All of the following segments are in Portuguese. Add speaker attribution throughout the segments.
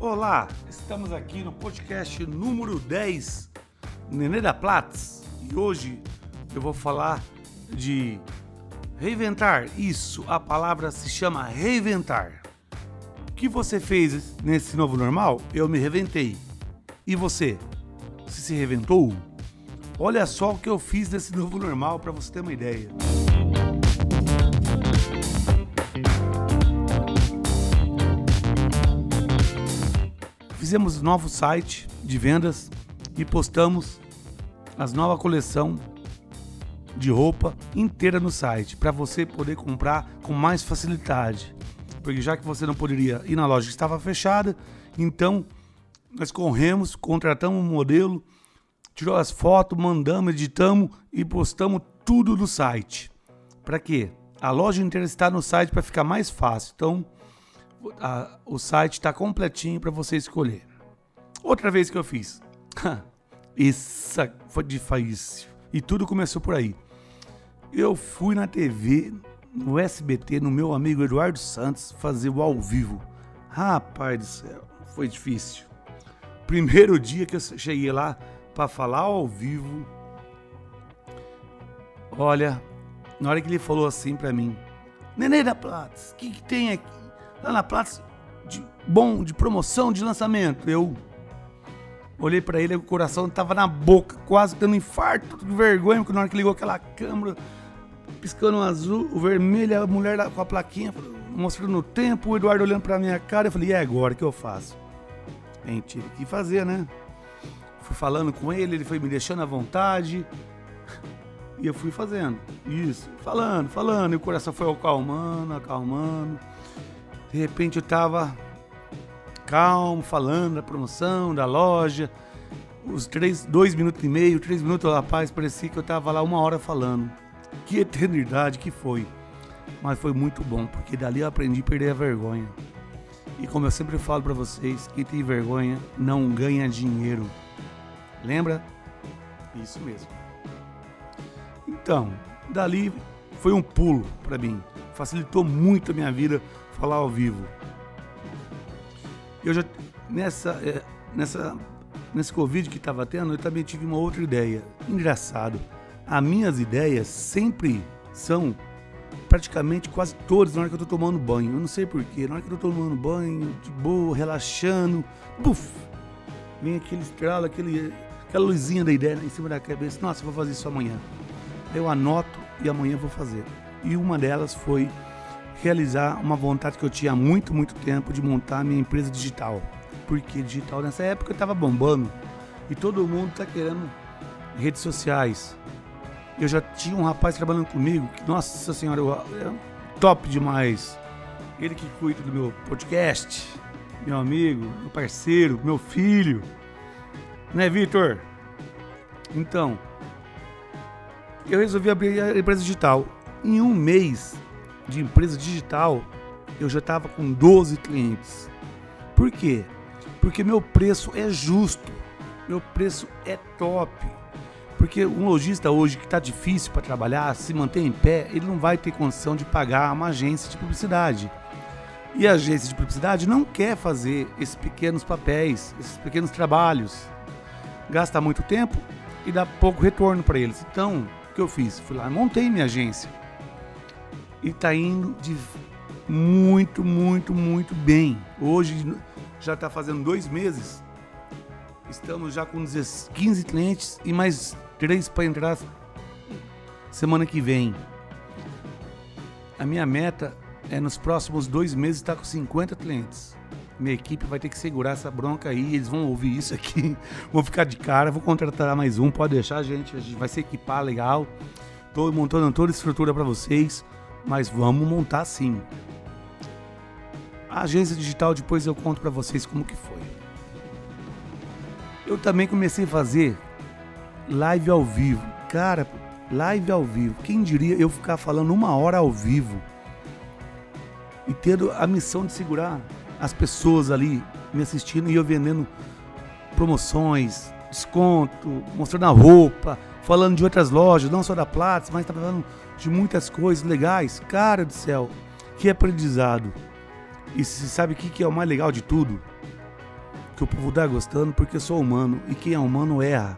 Speaker 1: Olá, estamos aqui no podcast número 10, Nenê da Platz, e hoje eu vou falar de reinventar. Isso, a palavra se chama reinventar. O que você fez nesse novo normal? Eu me reinventei. E você? Você se reinventou? Olha só o que eu fiz nesse novo normal para você ter uma ideia. Fizemos novo site de vendas e postamos as nova coleção de roupa inteira no site para você poder comprar com mais facilidade. Porque já que você não poderia ir na loja que estava fechada, então nós corremos, contratamos um modelo, tirou as fotos, mandamos, editamos e postamos tudo no site. Para quê? A loja inteira está no site para ficar mais fácil. Então, a, o site está completinho para você escolher. Outra vez que eu fiz. Isso foi difícil. E tudo começou por aí. Eu fui na TV, no SBT, no meu amigo Eduardo Santos, fazer o ao vivo. Rapaz do céu, foi difícil. Primeiro dia que eu cheguei lá para falar ao vivo. Olha, na hora que ele falou assim para mim: Nenê da Platz, o que, que tem aqui? Lá na Platz, de bom, de promoção, de lançamento. Eu olhei para ele, o coração tava na boca, quase dando infarto, de vergonha, porque na hora que ligou aquela câmera, piscando o azul, o vermelho, a mulher com a plaquinha, mostrando o tempo, o Eduardo olhando pra minha cara, eu falei, e agora, o que eu faço? Gente tinha que fazer, né? Fui falando com ele, ele foi me deixando à vontade, e eu fui fazendo, isso, falando, falando, e o coração foi acalmando, acalmando, de repente eu tava calmo, falando da promoção, da loja, os três, dois minutos e meio, três minutos, rapaz, parecia que eu tava lá uma hora falando. Que eternidade que foi. Mas foi muito bom, porque dali eu aprendi a perder a vergonha. E como eu sempre falo para vocês, quem tem vergonha não ganha dinheiro. Lembra? Isso mesmo. Então, dali foi um pulo para mim. Facilitou muito a minha vida falar ao vivo. Eu já nessa é, nessa nesse Covid que estava tendo, eu também tive uma outra ideia. Engraçado as minhas ideias sempre são praticamente quase todas na hora que eu tô tomando banho. Eu não sei porquê. Na hora que eu tô tomando banho, de boa, relaxando, buf! Vem aquele estralo, aquele, aquela luzinha da ideia em cima da cabeça. Nossa, vou fazer isso amanhã. Eu anoto e amanhã vou fazer. E uma delas foi realizar uma vontade que eu tinha há muito, muito tempo de montar minha empresa digital. Porque digital nessa época estava bombando e todo mundo está querendo redes sociais, eu já tinha um rapaz trabalhando comigo, que, nossa senhora, eu, é top demais. Ele que cuida do meu podcast, meu amigo, meu parceiro, meu filho. Né, Vitor? Então, eu resolvi abrir a empresa digital. Em um mês de empresa digital, eu já estava com 12 clientes. Por quê? Porque meu preço é justo, meu preço é top. Porque um lojista hoje que está difícil para trabalhar, se manter em pé, ele não vai ter condição de pagar uma agência de publicidade. E a agência de publicidade não quer fazer esses pequenos papéis, esses pequenos trabalhos. Gasta muito tempo e dá pouco retorno para eles. Então, o que eu fiz? Fui lá, montei minha agência. E está indo de muito, muito, muito bem. Hoje já está fazendo dois meses. Estamos já com 15 clientes e mais três para entrar semana que vem. A minha meta é nos próximos dois meses estar com 50 clientes. Minha equipe vai ter que segurar essa bronca aí, eles vão ouvir isso aqui, vão ficar de cara, vou contratar mais um, pode deixar, gente, a gente vai se equipar legal. Estou montando toda a estrutura para vocês, mas vamos montar sim. A agência digital depois eu conto para vocês como que foi. Eu também comecei a fazer live ao vivo. Cara, live ao vivo. Quem diria eu ficar falando uma hora ao vivo e tendo a missão de segurar as pessoas ali me assistindo e eu vendendo promoções, desconto, mostrando a roupa, falando de outras lojas, não só da Platts, mas tá falando de muitas coisas legais. Cara do céu, que aprendizado. E você sabe o que é o mais legal de tudo? que o povo tá gostando porque eu sou humano e quem é humano erra.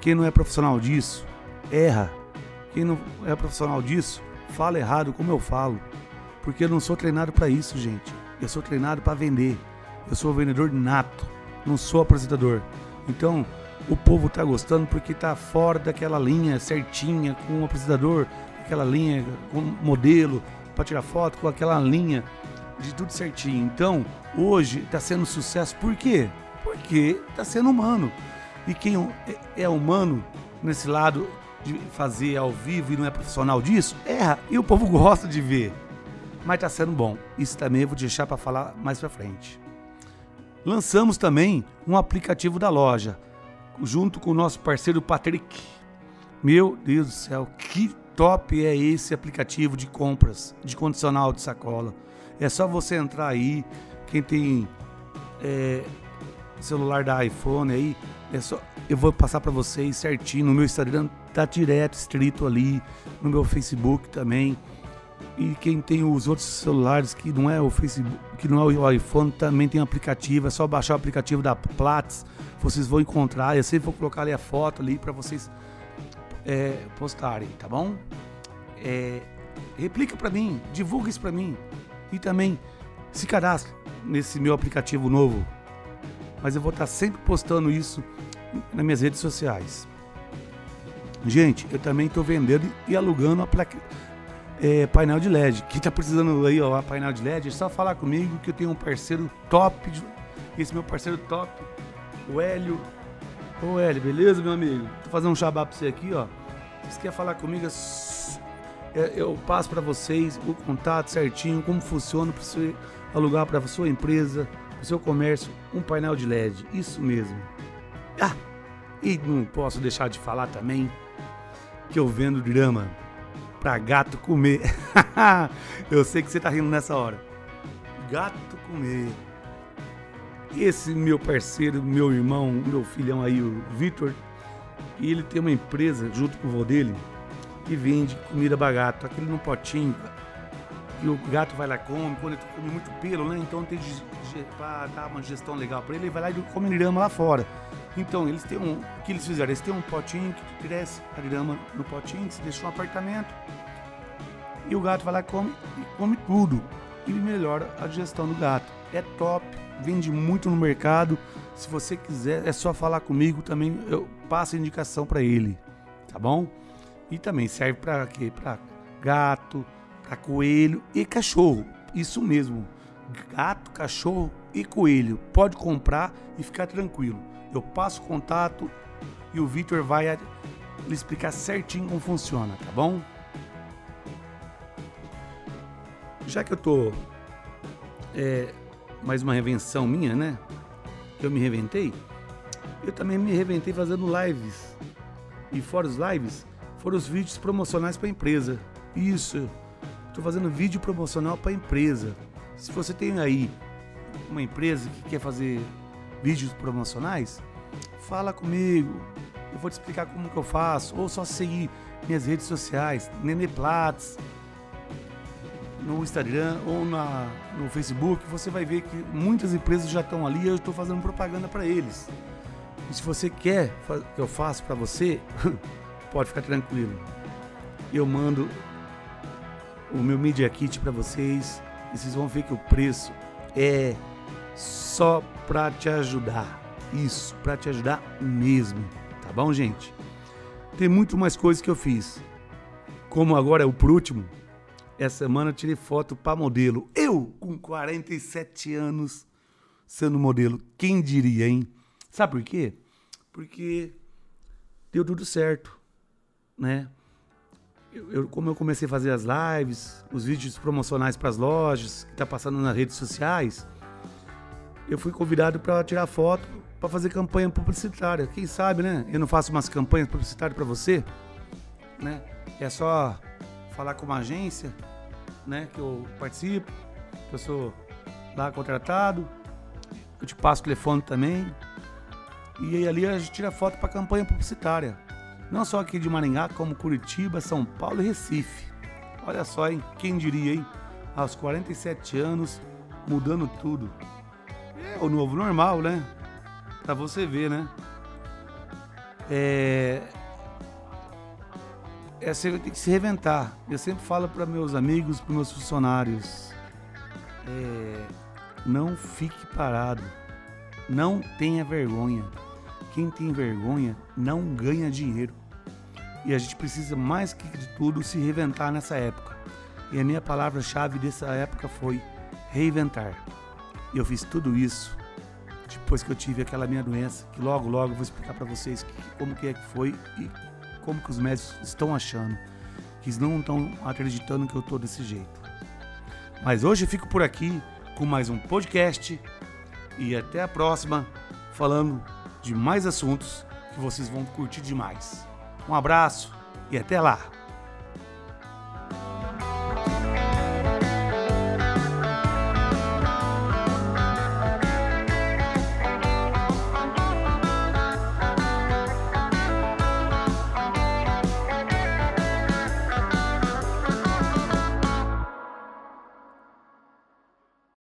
Speaker 1: Quem não é profissional disso, erra. Quem não é profissional disso, fala errado como eu falo. Porque eu não sou treinado para isso, gente. Eu sou treinado para vender. Eu sou vendedor nato, não sou apresentador. Então, o povo tá gostando porque tá fora daquela linha certinha com o apresentador, aquela linha com modelo para tirar foto, com aquela linha de tudo certinho. Então, hoje está sendo sucesso por quê? Porque está sendo humano. E quem é, é humano nesse lado de fazer ao vivo e não é profissional disso, erra. E o povo gosta de ver. Mas está sendo bom. Isso também eu vou deixar para falar mais para frente. Lançamos também um aplicativo da loja, junto com o nosso parceiro Patrick. Meu Deus do céu, que top é esse aplicativo de compras de condicional de sacola. É só você entrar aí, quem tem é, celular da iPhone aí, é só, eu vou passar para vocês certinho no meu Instagram, tá direto, escrito ali, no meu Facebook também. E quem tem os outros celulares que não é o Facebook, que não é o iPhone, também tem aplicativo, é só baixar o aplicativo da Platts, vocês vão encontrar, eu sempre vou colocar ali a foto ali para vocês é, postarem, tá bom? É, replica para mim, divulga isso para mim e também se cadastre nesse meu aplicativo novo. Mas eu vou estar sempre postando isso nas minhas redes sociais. Gente, eu também estou vendendo e alugando a placa, é, painel de LED. Quem está precisando aí, ó, painel de LED, é só falar comigo que eu tenho um parceiro top. Esse meu parceiro top, o Hélio. Ô Hélio, beleza, meu amigo? Tô fazendo um xabá pra você aqui, ó. Se quer falar comigo, é, eu passo para vocês o contato certinho, como funciona para você alugar para sua empresa, para seu comércio, um painel de LED. Isso mesmo. Ah, e não posso deixar de falar também que eu vendo grama para gato comer. eu sei que você tá rindo nessa hora. Gato comer. Esse meu parceiro, meu irmão, meu filhão aí, o Vitor, ele tem uma empresa junto com o vô dele que vende comida para gato, aquele no potinho. E o gato vai lá come, quando ele come muito pelo, né? Então tem para dar uma gestão legal para ele, ele vai lá e come grama lá fora. Então, eles têm um. O que eles fizeram? Eles têm um potinho que cresce a grama no potinho, que se deixa um apartamento. E o gato vai lá e come, e come tudo. E melhora a digestão do gato. É top, vende muito no mercado. Se você quiser, é só falar comigo também. Eu passo a indicação para ele, tá bom? E também serve para quê? Para gato, para coelho e cachorro. Isso mesmo. Gato, cachorro e coelho. Pode comprar e ficar tranquilo. Eu passo o contato e o Victor vai lhe explicar certinho como funciona, tá bom? Já que eu tô é, mais uma revenção minha, né? Que eu me reventei, eu também me reventei fazendo lives. E fora os lives, foram os vídeos promocionais para a empresa. Isso, estou fazendo vídeo promocional para a empresa. Se você tem aí uma empresa que quer fazer vídeos promocionais, fala comigo. Eu vou te explicar como que eu faço. Ou só seguir minhas redes sociais, Nene Platts, no Instagram ou na, no Facebook, você vai ver que muitas empresas já estão ali e eu estou fazendo propaganda para eles. E se você quer que eu faça para você, pode ficar tranquilo. Eu mando o meu Media Kit para vocês e vocês vão ver que o preço é só para te ajudar. Isso, para te ajudar mesmo. Tá bom, gente? Tem muito mais coisas que eu fiz. Como agora é o por último, essa semana eu tirei foto para modelo. Eu, com 47 anos, sendo modelo. Quem diria, hein? Sabe por quê? Porque deu tudo certo né? Eu, eu, como eu comecei a fazer as lives, os vídeos promocionais para as lojas, que tá passando nas redes sociais, eu fui convidado para tirar foto para fazer campanha publicitária. Quem sabe, né? Eu não faço umas campanhas publicitárias para você, né? É só falar com uma agência, né? Que eu participo, que eu sou lá contratado. Eu te passo o telefone também. E aí ali a gente tira foto para campanha publicitária. Não só aqui de Maringá, como Curitiba, São Paulo e Recife. Olha só, hein? Quem diria, hein? Aos 47 anos, mudando tudo. o novo normal, né? Pra você ver, né? É. É, você tem que se reventar. Eu sempre falo para meus amigos, para meus funcionários: é, não fique parado. Não tenha vergonha. Quem tem vergonha não ganha dinheiro. E a gente precisa mais que de tudo se reinventar nessa época. E a minha palavra-chave dessa época foi reinventar. E eu fiz tudo isso depois que eu tive aquela minha doença, que logo logo eu vou explicar para vocês como que é que foi e como que os médicos estão achando, que eles não estão acreditando que eu tô desse jeito. Mas hoje eu fico por aqui com mais um podcast e até a próxima falando de mais assuntos que vocês vão curtir demais. Um abraço e até lá!